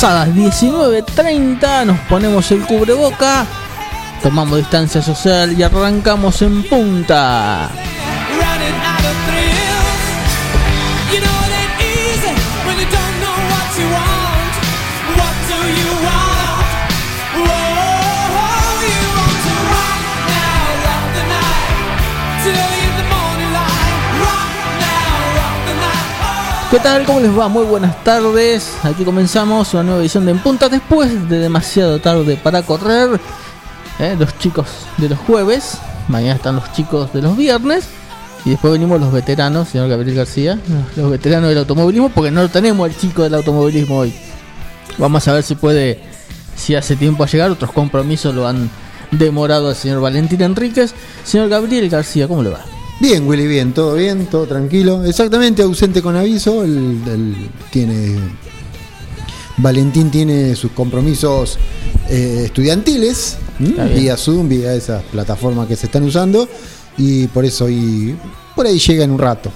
pasadas 19.30 nos ponemos el cubreboca, tomamos distancia social y arrancamos en punta. ¿Qué tal? ¿Cómo les va? Muy buenas tardes. Aquí comenzamos una nueva edición de En Punta después de demasiado tarde para correr. ¿eh? Los chicos de los jueves, mañana están los chicos de los viernes. Y después venimos los veteranos, señor Gabriel García, los veteranos del automovilismo, porque no tenemos el chico del automovilismo hoy. Vamos a ver si puede, si hace tiempo a llegar, otros compromisos lo han demorado al señor Valentín Enríquez. Señor Gabriel García, ¿cómo le va? Bien, Willy, bien, todo bien, todo tranquilo. Exactamente, ausente con aviso. El, tiene. Valentín tiene sus compromisos eh, estudiantiles, vía Zoom, vía esas plataformas que se están usando, y por eso hoy, por ahí llega en un rato.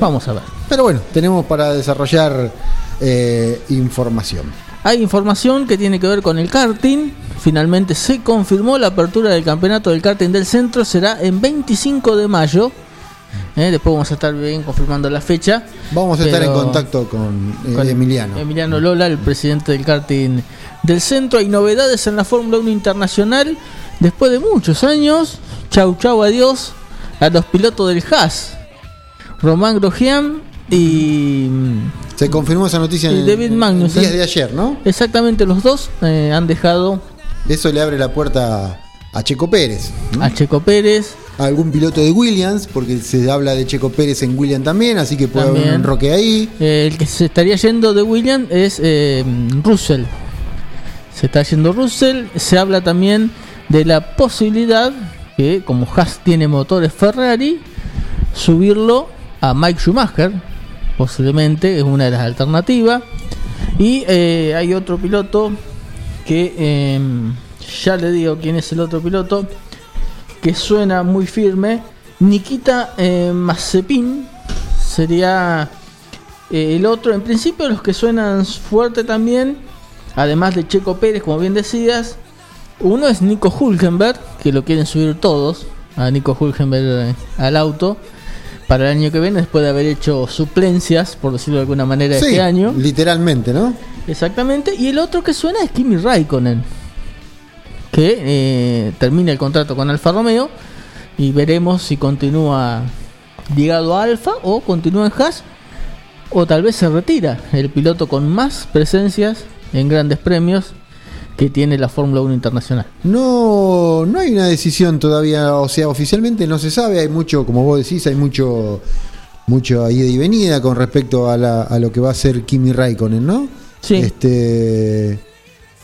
Vamos a ver. Pero bueno, tenemos para desarrollar eh, información. Hay información que tiene que ver con el karting. Finalmente se confirmó la apertura del campeonato del karting del centro. Será en 25 de mayo. ¿Eh? Después vamos a estar bien confirmando la fecha. Vamos a estar en contacto con, eh, Emiliano. Emiliano Lola, el presidente del karting del centro. Hay novedades en la Fórmula 1 internacional. Después de muchos años, chau chau adiós a los pilotos del Haas. Román Grosjean y... Se confirmó esa noticia en David Magnus, el de ayer, ¿no? Exactamente, los dos eh, han dejado... Eso le abre la puerta a Checo Pérez. A Checo Pérez algún piloto de Williams, porque se habla de Checo Pérez en Williams también, así que puede haber un roque ahí. Eh, el que se estaría yendo de Williams es eh, Russell. Se está yendo Russell. Se habla también de la posibilidad que, como Haas tiene motores Ferrari, subirlo a Mike Schumacher, posiblemente, es una de las alternativas. Y eh, hay otro piloto que ya le digo quién es el otro piloto que suena muy firme. Nikita eh, Mazepin sería eh, el otro. En principio los que suenan fuerte también, además de Checo Pérez, como bien decías. Uno es Nico Hulkenberg, que lo quieren subir todos a Nico Hulkenberg eh, al auto para el año que viene, después de haber hecho suplencias, por decirlo de alguna manera, este año. Literalmente, ¿no? Exactamente. Y el otro que suena es Kimi Raikkonen que eh, termina el contrato con Alfa Romeo y veremos si continúa ligado a Alfa o continúa en Haas o tal vez se retira el piloto con más presencias en grandes premios que tiene la Fórmula 1 internacional. No, no hay una decisión todavía, o sea, oficialmente no se sabe, hay mucho, como vos decís, hay mucho mucho ida y venida con respecto a, a lo que va a ser Kimi Raikkonen, ¿no? Sí. Este,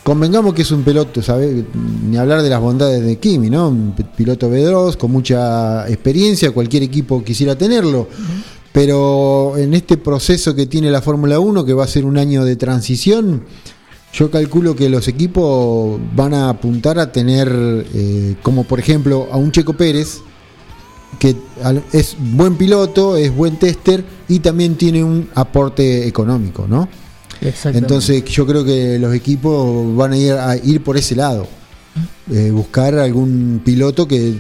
Convengamos que es un piloto, ¿sabes? Ni hablar de las bondades de Kimi, ¿no? Un piloto veloz, con mucha experiencia, cualquier equipo quisiera tenerlo. Pero en este proceso que tiene la Fórmula 1, que va a ser un año de transición, yo calculo que los equipos van a apuntar a tener, eh, como por ejemplo, a un Checo Pérez, que es buen piloto, es buen tester y también tiene un aporte económico, ¿no? Entonces yo creo que los equipos van a ir, a ir por ese lado. Eh, buscar algún piloto que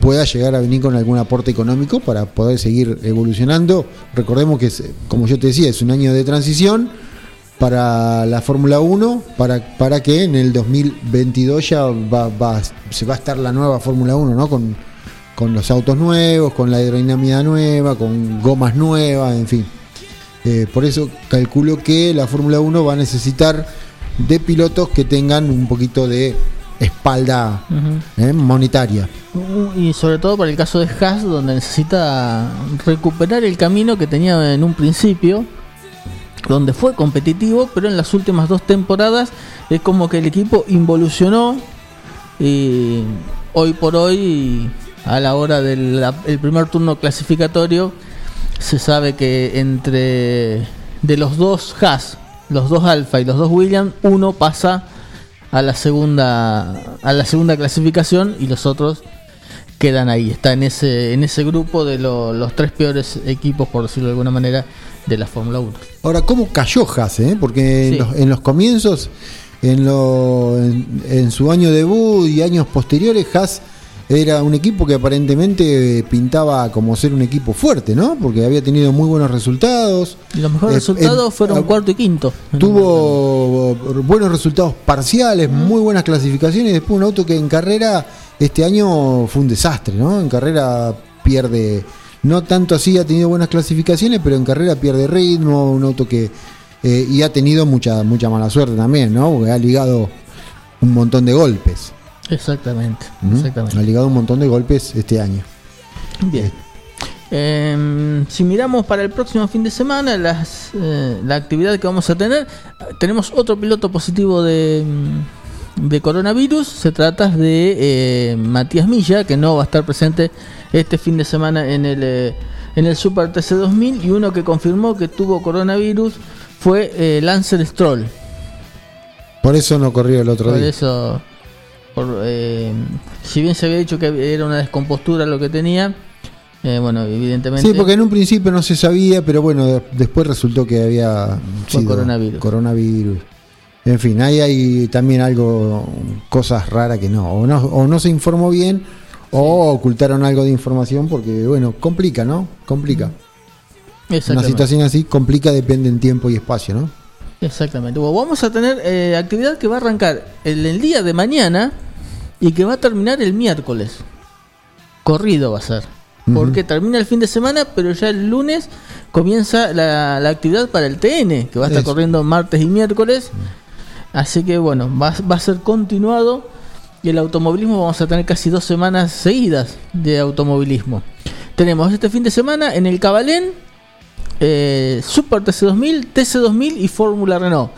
pueda llegar a venir con algún aporte económico para poder seguir evolucionando. Recordemos que, como yo te decía, es un año de transición para la Fórmula 1, para, para que en el 2022 ya va, se va a estar la nueva Fórmula 1, ¿no? Con, con los autos nuevos, con la aerodinámica nueva, con gomas nuevas, en fin. Eh, por eso calculo que la Fórmula 1 va a necesitar de pilotos que tengan un poquito de espalda eh, monetaria. Y sobre todo para el caso de Haas, donde necesita recuperar el camino que tenía en un principio, donde fue competitivo, pero en las últimas dos temporadas es como que el equipo involucionó y hoy por hoy, a la hora del primer turno clasificatorio, se sabe que entre de los dos Haas, los dos Alfa y los dos Williams, uno pasa a la segunda a la segunda clasificación y los otros quedan ahí. Está en ese, en ese grupo de lo- los tres peores equipos, por decirlo de alguna manera, de la Fórmula 1. Ahora, ¿cómo cayó Haas? eh? Porque en, Sí. los, en los comienzos, en, lo, en, en su año debut y años posteriores, Haas era un equipo que aparentemente pintaba como ser un equipo fuerte, ¿no? Porque había tenido muy buenos resultados. Y los mejores Eh, resultados eh, fueron ah, cuarto y quinto. Tuvo buenos resultados parciales, muy buenas clasificaciones y después un auto que en carrera este año fue un desastre, ¿no? En carrera pierde, no tanto así ha tenido buenas clasificaciones, pero en carrera pierde ritmo, un auto que eh, y ha tenido mucha mucha mala suerte también, ¿no? Porque ha ligado un montón de golpes. Exactamente, exactamente. Ha ligado un montón de golpes este año. Bien. Em, si miramos para el próximo fin de semana las, eh, la actividad que vamos a tener, tenemos otro piloto positivo de, mm, de coronavirus. Se trata de eh, Matías Milla, que no va a estar presente este fin de semana en el, eh, en el Super TC 2000. Y uno que confirmó que tuvo coronavirus fue eh, Lancer Stroll. Por eso no corrió el otro Por día. eso, por, eh, si bien se había dicho que era una descompostura lo que tenía, eh, bueno, evidentemente. Sí, porque en un principio no se sabía, pero bueno, de- después resultó que había coronavirus. coronavirus. En fin, ahí hay también algo, cosas raras que no, o no, o no se informó bien, o ocultaron algo de información, porque bueno, complica, ¿no? Complica. Una situación así complica, depende en tiempo y espacio, ¿no? Exactamente. Bueno, vamos a tener eh, actividad que va a arrancar el, el día de mañana y que va a terminar el miércoles. Corrido va a ser. Porque termina el fin de semana, pero ya el lunes comienza la, la actividad para el TN, que va a estar corriendo martes y miércoles. Así que bueno, va, va a ser continuado. Y el automovilismo vamos a tener casi dos semanas seguidas de automovilismo. Tenemos este fin de semana en el Cabalén eh, Super TC2000, TC2000 y Fórmula Renault.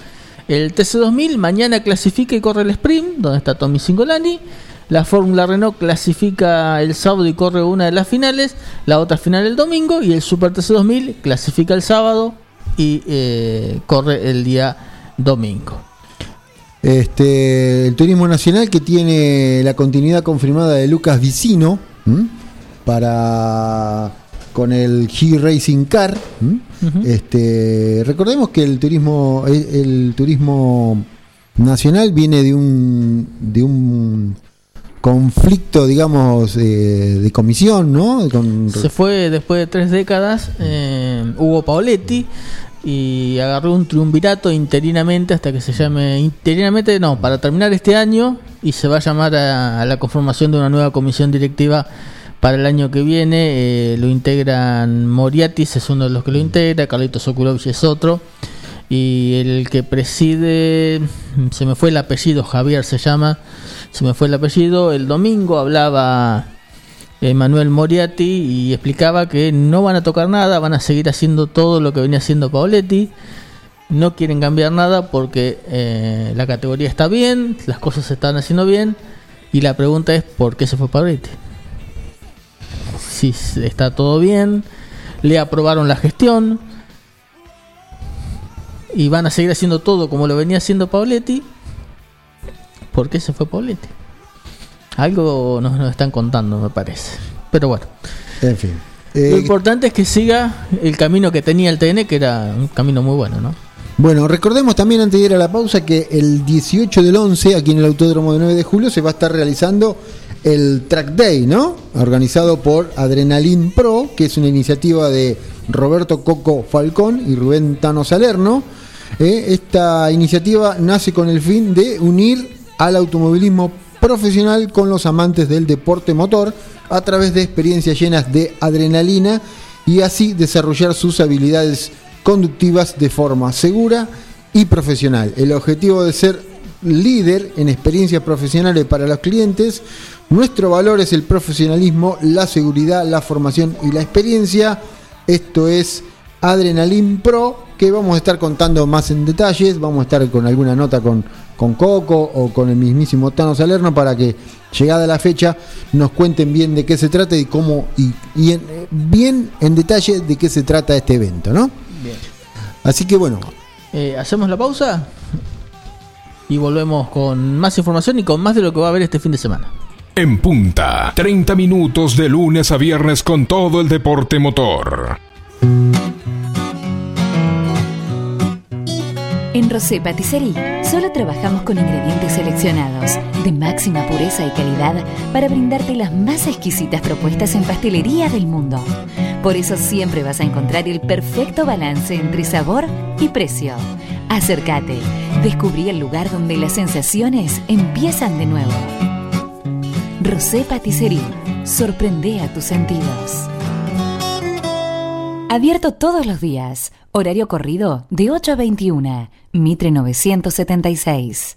El TC2000 mañana clasifica y corre el sprint, donde está Tommy Singolani. La Fórmula Renault clasifica el sábado y corre una de las finales, la otra final el domingo. Y el Super TC2000 clasifica el sábado y eh, corre el día domingo. Este, el turismo nacional que tiene la continuidad confirmada de Lucas Vicino para con el G Racing Car. Este, recordemos que el turismo el, el turismo nacional viene de un de un conflicto, digamos, eh, de comisión, ¿no? Con- Se fue después de tres décadas eh, Hugo Paoletti y agarró un triunvirato interinamente hasta que se llame interinamente no para terminar este año y se va a llamar a, a la conformación de una nueva comisión directiva para el año que viene eh, lo integran Moriatis es uno de los que lo integra Carlitos Sokulovich es otro y el que preside se me fue el apellido Javier se llama se me fue el apellido el domingo hablaba Manuel Moriarty y explicaba que no van a tocar nada, van a seguir haciendo todo lo que venía haciendo Paoletti. No quieren cambiar nada porque eh, la categoría está bien, las cosas se están haciendo bien. Y la pregunta es: ¿por qué se fue Paoletti? Si está todo bien, le aprobaron la gestión y van a seguir haciendo todo como lo venía haciendo Paoletti. ¿Por qué se fue Paoletti? Algo nos, nos están contando, me parece. Pero bueno, en fin. lo Eh, importante es que siga el camino que tenía el TN, que era un camino muy bueno, ¿no? Bueno, recordemos también antes de ir a la pausa que el 18 del 11, aquí en el Autódromo de 9 de julio, se va a estar realizando el Track Day, ¿no? Organizado por Adrenalin Pro, que es una iniciativa de Roberto Coco Falcón y Rubén Tano Salerno. Eh, esta iniciativa nace con el fin de unir al automovilismo profesional con los amantes del deporte motor a través de experiencias llenas de adrenalina y así desarrollar sus habilidades conductivas de forma segura y profesional. El objetivo de ser líder en experiencias profesionales para los clientes, nuestro valor es el profesionalismo, la seguridad, la formación y la experiencia. Esto es Adrenalin Pro, que vamos a estar contando más en detalles, vamos a estar con alguna nota con, con Coco o con el mismísimo Tano Salerno para que llegada la fecha nos cuenten bien de qué se trata y cómo y, y en- bien en detalle de qué se trata este evento, ¿no? Bien. Así que bueno, Eh, Hacemos la pausa y volvemos con más información y con más de lo que va a haber este fin de semana. En punta, 30 minutos de lunes a viernes con todo el deporte motor. En Rosé Patisserie solo trabajamos con ingredientes seleccionados de máxima pureza y calidad para brindarte las más exquisitas propuestas en pastelería del mundo. Por eso siempre vas a encontrar el perfecto balance entre sabor y precio. Acércate, descubrí el lugar donde las sensaciones empiezan de nuevo. Rosé Patisserie, sorprende a tus sentidos. Abierto todos los días. Horario corrido de 8 a 21. Mitre 976.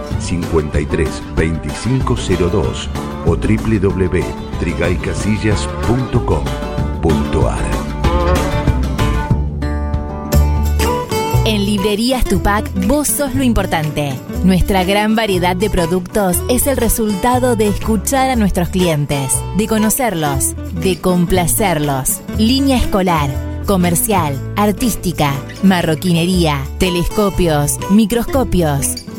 532502 o www.trigaycasillas.com.ar. En Librerías Tupac, vos sos lo importante. Nuestra gran variedad de productos es el resultado de escuchar a nuestros clientes, de conocerlos, de complacerlos. Línea escolar, comercial, artística, marroquinería, telescopios, microscopios,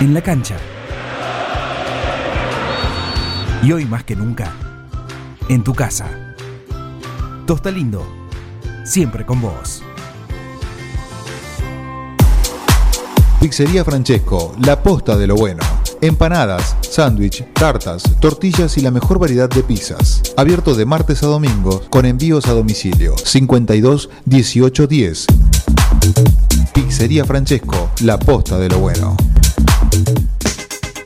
En la cancha. Y hoy más que nunca, en tu casa. Tosta Lindo, siempre con vos. Pizzería Francesco, la posta de lo bueno. Empanadas, sándwich, tartas, tortillas y la mejor variedad de pizzas. Abierto de martes a domingo con envíos a domicilio. 52 18 10. Pizzería Francesco, la posta de lo bueno.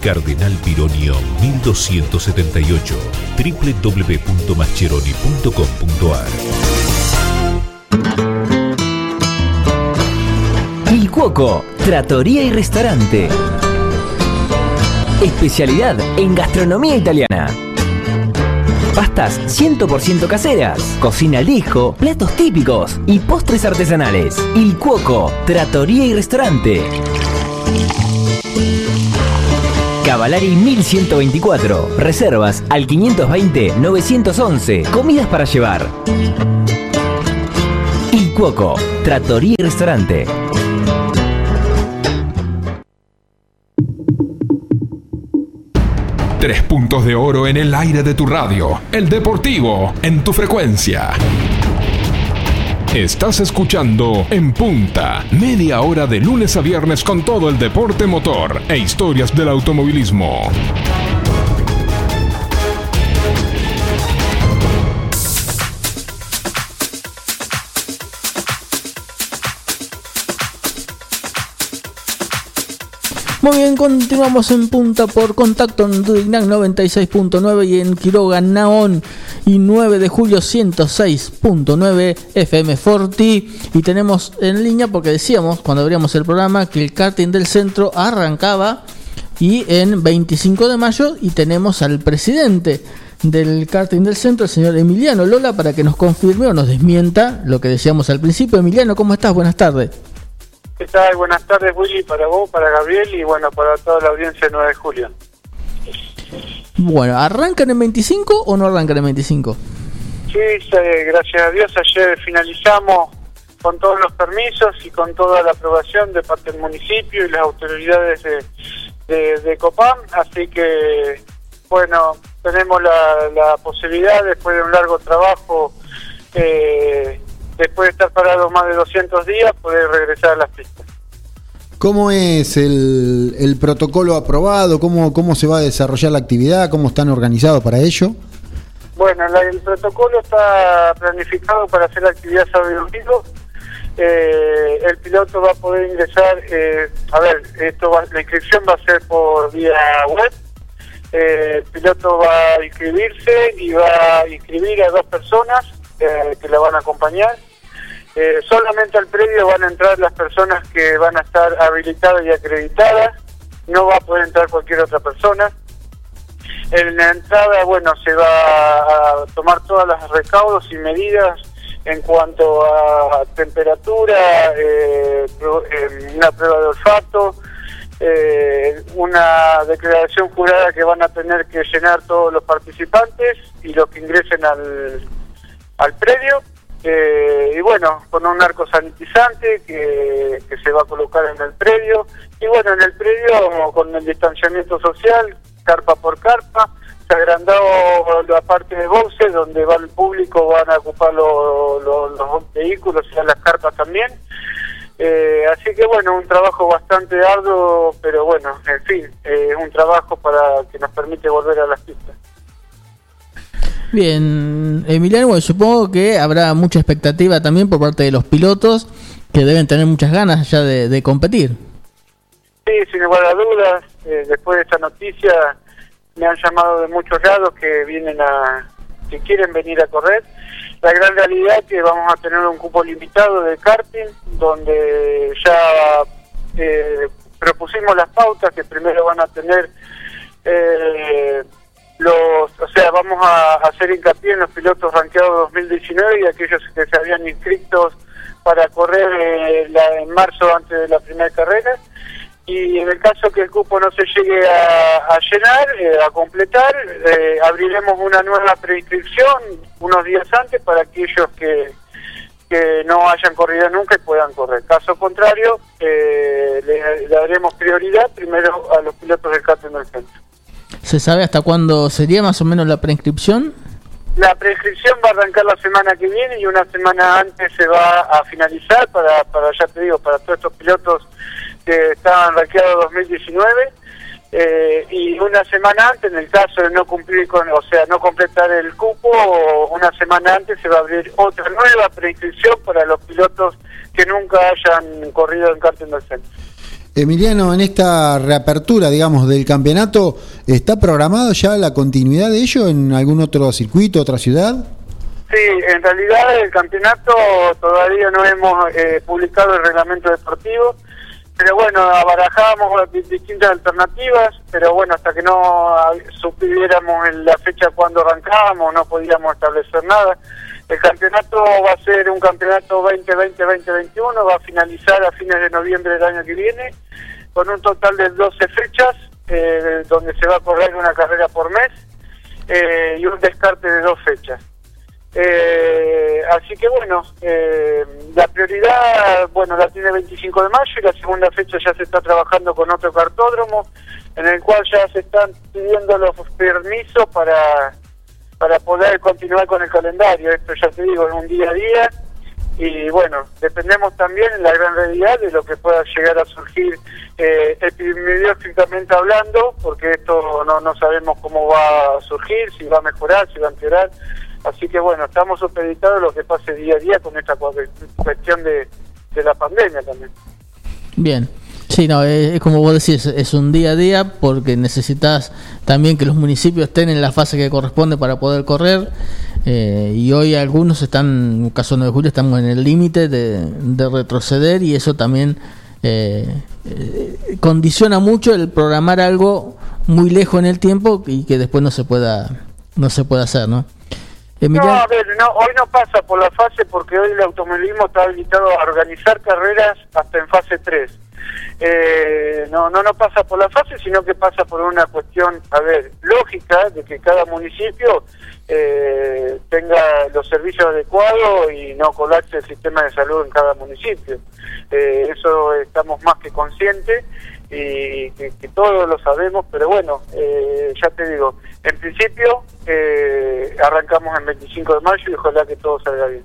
Cardenal Pironio 1278 www.mascheroni.com.ar Il Cuoco, Trattoria y Restaurante. Especialidad en gastronomía italiana. Pastas 100% caseras, cocina al platos típicos y postres artesanales. Il Cuoco, Trattoria y Restaurante. Cavalari 1124. Reservas al 520-911. Comidas para llevar. Il Cuoco, Trattoria y Restaurante. Tres puntos de oro en el aire de tu radio. El deportivo en tu frecuencia. Estás escuchando En Punta, media hora de lunes a viernes con todo el deporte motor e historias del automovilismo. Continuamos en punta por contacto en Dudignac 96.9 y en Quiroga Naón. y 9 de julio 106.9 FM Forti. Y tenemos en línea, porque decíamos cuando abríamos el programa que el karting del centro arrancaba y en 25 de mayo y tenemos al presidente del karting del centro, el señor Emiliano Lola, para que nos confirme o nos desmienta lo que decíamos al principio. Emiliano, ¿cómo estás? Buenas tardes. ¿Qué tal? Buenas tardes, Willy, para vos, para Gabriel y bueno, para toda la audiencia de 9 de julio. Bueno, ¿arrancan en 25 o no arrancan en 25? Sí, eh, gracias a Dios ayer finalizamos con todos los permisos y con toda la aprobación de parte del municipio y las autoridades de, de, Copam, así que bueno, tenemos la, la, posibilidad después de un largo trabajo, eh, después de estar parados más de 200 días, poder regresar a las pistas. ¿Cómo es el, el protocolo aprobado? ¿Cómo, ¿Cómo se va a desarrollar la actividad? ¿Cómo están organizados para ello? Bueno, el protocolo está planificado para hacer la actividad sábado y domingo. Eh, el piloto va a poder ingresar, eh, a ver, esto la inscripción va a ser por vía web. Eh, el piloto va a inscribirse y va a inscribir a dos personas que le van a acompañar eh, solamente al predio van a entrar las personas que van a estar habilitadas y acreditadas, no va a poder entrar cualquier otra persona. En la entrada, bueno, se va a tomar todas las recaudos y medidas en cuanto a temperatura, eh, eh, una prueba de olfato, una declaración jurada que van a tener que llenar todos los participantes y los que ingresen al, al predio eh, y bueno, con un arco sanitizante que, se va a colocar en el predio. Y bueno, en el predio con el distanciamiento social, carpa por carpa, se ha agrandado la parte de boxes donde va el público, van a ocupar los vehículos y las carpas también. Eh, así que bueno, un trabajo bastante arduo, pero bueno, en fin, es eh, un trabajo para que nos permite volver a las pistas. Bien, Emiliano, bueno, supongo que habrá mucha expectativa también por parte de los pilotos que deben tener muchas ganas ya de, competir. Sí, sin lugar a dudas, eh, después de esta noticia me han llamado de muchos lados que vienen a, que quieren venir a correr. La gran realidad es que vamos a tener un cupo limitado de karting, donde ya eh, propusimos las pautas que primero van a tener eh, los, o sea, vamos a hacer hincapié en los pilotos ranqueados 2019 y aquellos que se habían inscritos para correr eh, la, en marzo antes de la primera carrera. Y en el caso que el cupo no se llegue a, llenar, eh, a completar, eh, abriremos una nueva preinscripción unos días antes para aquellos que, que no hayan corrido nunca y puedan correr. Caso contrario, le, daremos prioridad primero a los pilotos del del centro. ¿Se sabe hasta cuándo sería más o menos la preinscripción? La preinscripción va a arrancar la semana que viene y una semana antes se va a finalizar para, para ya te digo, para todos estos pilotos que estaban rankeados 2019. Eh, y una semana antes, en el caso de no cumplir con, o sea, no completar el cupo, una semana antes se va a abrir otra nueva preinscripción para los pilotos que nunca hayan corrido en del centro. Emiliano, en esta reapertura, digamos, del campeonato, ¿está programado ya la continuidad de ello en algún otro circuito, otra ciudad? Sí, en realidad el campeonato todavía no hemos eh, publicado el reglamento deportivo, pero bueno, barajamos distintas alternativas, pero bueno, hasta que no supiéramos la fecha cuando arrancábamos, no podíamos establecer nada. El campeonato va a ser un campeonato 2020-2021, va a finalizar a fines de noviembre del año que viene, con un total de 12 fechas, eh, donde se va a correr una carrera por mes eh, y un descarte de dos fechas. Eh, así que bueno, la prioridad, bueno, la tiene 25 de mayo y la segunda fecha ya se está trabajando con otro cartódromo, en el cual ya se están pidiendo los permisos para para poder continuar con el calendario. Esto ya te digo, en un día a día. Y bueno, dependemos también en la gran realidad de lo que pueda llegar a surgir eh, epidemiológicamente hablando, porque esto no, no sabemos cómo va a surgir, si va a mejorar, si va a empeorar. Así que bueno, estamos supeditados a lo que pase día a día con esta cuestión de, de la pandemia también. Bien. Sí, no, es, como vos decís, es un día a día porque necesitas también que los municipios estén en la fase que corresponde para poder correr. eh, y hoy algunos están, en el caso 9 de julio, estamos en el límite de, de retroceder y eso también eh, eh, condiciona mucho el programar algo muy lejos en el tiempo y que después no se pueda no se pueda hacer, ¿no? No, a ver, no, hoy no pasa por la fase porque hoy el automovilismo está habilitado a organizar carreras hasta en fase 3. Eh, no, no, no pasa por la fase, sino que pasa por una cuestión, a ver, lógica de que cada municipio eh, tenga los servicios adecuados y no colapse el sistema de salud en cada municipio. Eh, eso estamos más que conscientes y que, que todos lo sabemos, pero bueno, eh, ya te digo, en principio eh, arrancamos el 25 de mayo y ojalá que todo salga bien.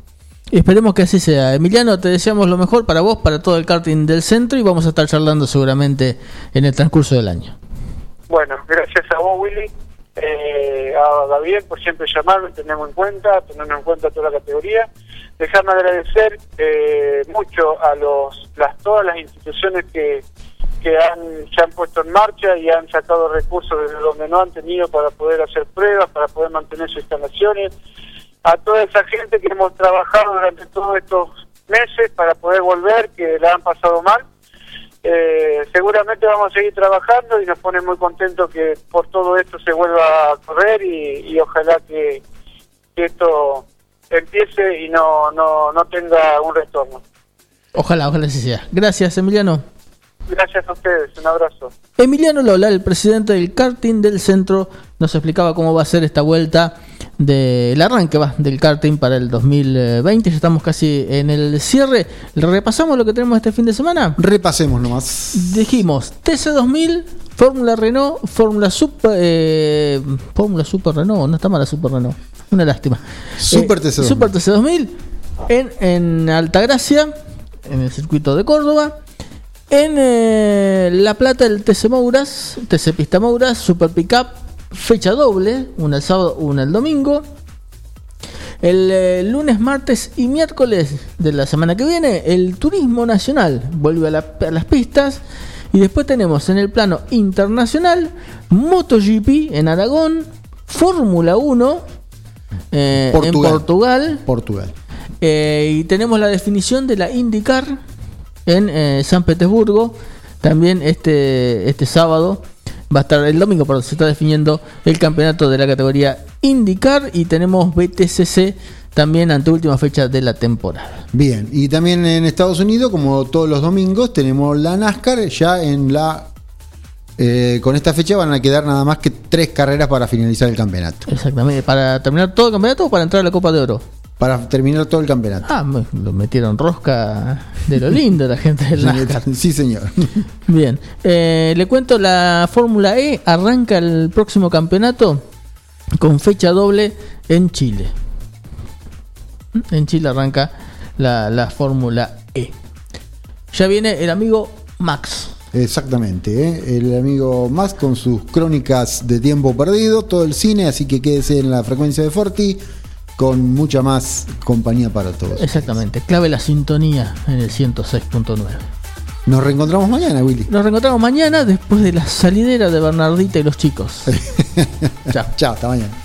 Esperemos que así sea. Emiliano, te deseamos lo mejor para vos, para todo el karting del centro y vamos a estar charlando seguramente en el transcurso del año. Bueno, gracias a vos, Willy, eh, a David por siempre llamarme, tenemos en cuenta, tenernos en cuenta toda la categoría. Déjame agradecer eh, mucho a los las todas las instituciones que, que han, se han puesto en marcha y han sacado recursos desde donde no han tenido para poder hacer pruebas, para poder mantener sus instalaciones. A toda esa gente que hemos trabajado durante todos estos meses para poder volver, que la han pasado mal. Eh, seguramente vamos a seguir trabajando y nos pone muy contentos que por todo esto se vuelva a correr y, y ojalá que, que esto empiece y no, no, no tenga un retorno. Ojalá, ojalá así sea. Gracias, Emiliano. Gracias a ustedes, un abrazo. Emiliano Lola, el presidente del karting del centro, nos explicaba cómo va a ser esta vuelta del arranque va, del karting para el 2020. Ya estamos casi en el cierre. ¿Repasamos lo que tenemos este fin de semana? Repasemos nomás. Dijimos TC2000, Fórmula Renault, Fórmula Super, eh, Fórmula Super Renault, no está mala Super Renault, una lástima. Super Eh, TC2000. Super TC2000 en, en Altagracia, en el circuito de Córdoba. En eh, La Plata el TC Mouras, TC Pista Mouras, Super Pickup, fecha doble, una el sábado, una el domingo. El eh, lunes, martes y miércoles de la semana que viene, el turismo nacional vuelve a, la- a las pistas. Y después tenemos en el plano internacional MotoGP en Aragón, Fórmula 1 eh, en Portugal. Portugal. Portugal. Eh, y tenemos la definición de la IndyCar en eh, San Petersburgo. También este, este sábado va a estar el domingo, perdón, se está definiendo el campeonato de la categoría IndyCar y tenemos BTCC también ante última fecha de la temporada. Bien, y también en Estados Unidos, como todos los domingos, tenemos la NASCAR ya en la... eh, con esta fecha van a quedar nada más que tres carreras para finalizar el campeonato. Exactamente, para terminar todo el campeonato o para entrar a la Copa de Oro. Para terminar todo el campeonato. Ah, lo metieron rosca de lo lindo la gente del NASCAR. Sí, señor. Bien, eh, le cuento la Fórmula E, arranca el próximo campeonato con fecha doble en Chile. En Chile arranca la, la Fórmula E. Ya viene el amigo Max. Exactamente, ¿eh? el amigo Max con sus crónicas de tiempo perdido, todo el cine, así que quédese en la frecuencia de Forti con mucha más compañía para todos. Exactamente, clave la sintonía en el 106.9. Nos reencontramos mañana, Willy. Nos reencontramos mañana después de la salidera de Bernardita y los chicos. Chao. Chao, hasta mañana.